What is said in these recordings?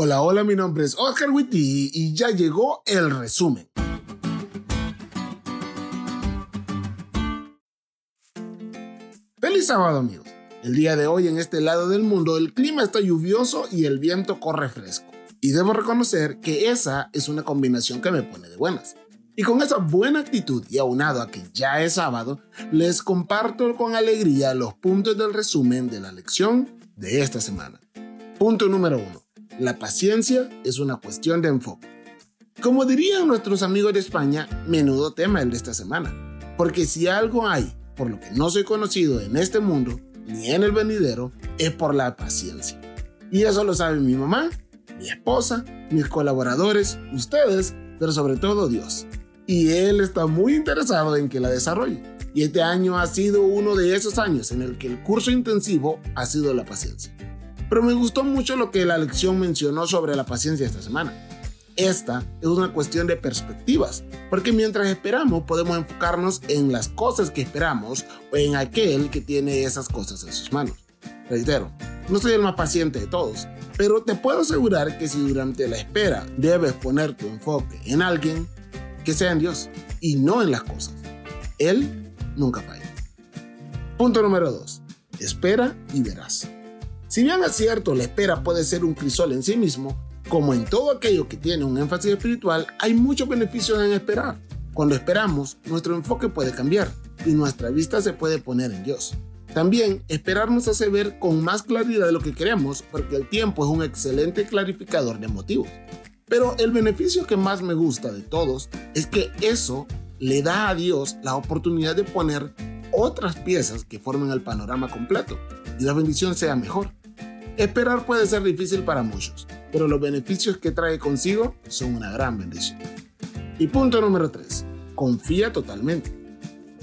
Hola, hola, mi nombre es Oscar Witty y ya llegó el resumen. Feliz sábado, amigos. El día de hoy en este lado del mundo el clima está lluvioso y el viento corre fresco. Y debo reconocer que esa es una combinación que me pone de buenas. Y con esa buena actitud y aunado a que ya es sábado, les comparto con alegría los puntos del resumen de la lección de esta semana. Punto número uno. La paciencia es una cuestión de enfoque. Como dirían nuestros amigos de España, menudo tema el de esta semana. Porque si algo hay por lo que no soy conocido en este mundo, ni en el venidero, es por la paciencia. Y eso lo sabe mi mamá, mi esposa, mis colaboradores, ustedes, pero sobre todo Dios y él está muy interesado en que la desarrolle. Y este año ha sido uno de esos años en el que el curso intensivo ha sido la paciencia. Pero me gustó mucho lo que la lección mencionó sobre la paciencia esta semana. Esta es una cuestión de perspectivas, porque mientras esperamos podemos enfocarnos en las cosas que esperamos o en aquel que tiene esas cosas en sus manos. Reitero, no soy el más paciente de todos, pero te puedo asegurar que si durante la espera debes poner tu enfoque en alguien, que sea en Dios y no en las cosas. Él nunca falla. Punto número 2. Espera y verás. Si bien es cierto, la espera puede ser un crisol en sí mismo, como en todo aquello que tiene un énfasis espiritual, hay muchos beneficios en esperar. Cuando esperamos, nuestro enfoque puede cambiar y nuestra vista se puede poner en Dios. También esperar nos hace ver con más claridad lo que queremos porque el tiempo es un excelente clarificador de motivos. Pero el beneficio que más me gusta de todos es que eso le da a Dios la oportunidad de poner otras piezas que formen el panorama completo y la bendición sea mejor. Esperar puede ser difícil para muchos, pero los beneficios que trae consigo son una gran bendición. Y punto número 3. Confía totalmente.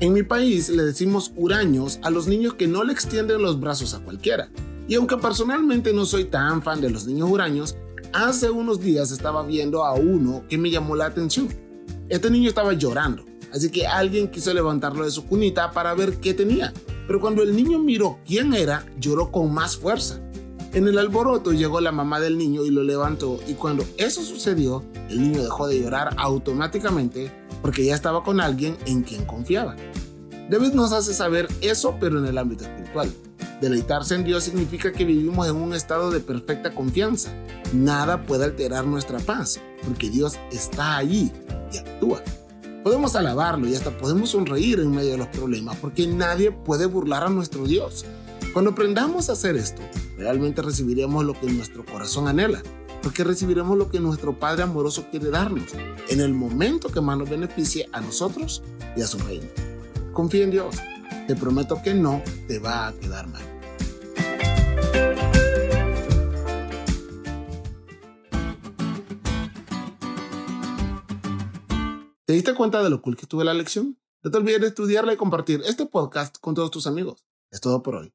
En mi país le decimos huraños a los niños que no le extienden los brazos a cualquiera. Y aunque personalmente no soy tan fan de los niños huraños, Hace unos días estaba viendo a uno que me llamó la atención. Este niño estaba llorando, así que alguien quiso levantarlo de su cunita para ver qué tenía. Pero cuando el niño miró quién era, lloró con más fuerza. En el alboroto llegó la mamá del niño y lo levantó y cuando eso sucedió, el niño dejó de llorar automáticamente porque ya estaba con alguien en quien confiaba. David nos hace saber eso pero en el ámbito espiritual. Deleitarse en Dios significa que vivimos en un estado de perfecta confianza. Nada puede alterar nuestra paz, porque Dios está allí y actúa. Podemos alabarlo y hasta podemos sonreír en medio de los problemas, porque nadie puede burlar a nuestro Dios. Cuando aprendamos a hacer esto, realmente recibiremos lo que nuestro corazón anhela, porque recibiremos lo que nuestro Padre amoroso quiere darnos, en el momento que más nos beneficie a nosotros y a su reino. Confía en Dios, te prometo que no te va a quedar mal. ¿Te diste cuenta de lo cool que estuvo la lección? No te olvides de estudiarla y compartir este podcast con todos tus amigos. Es todo por hoy,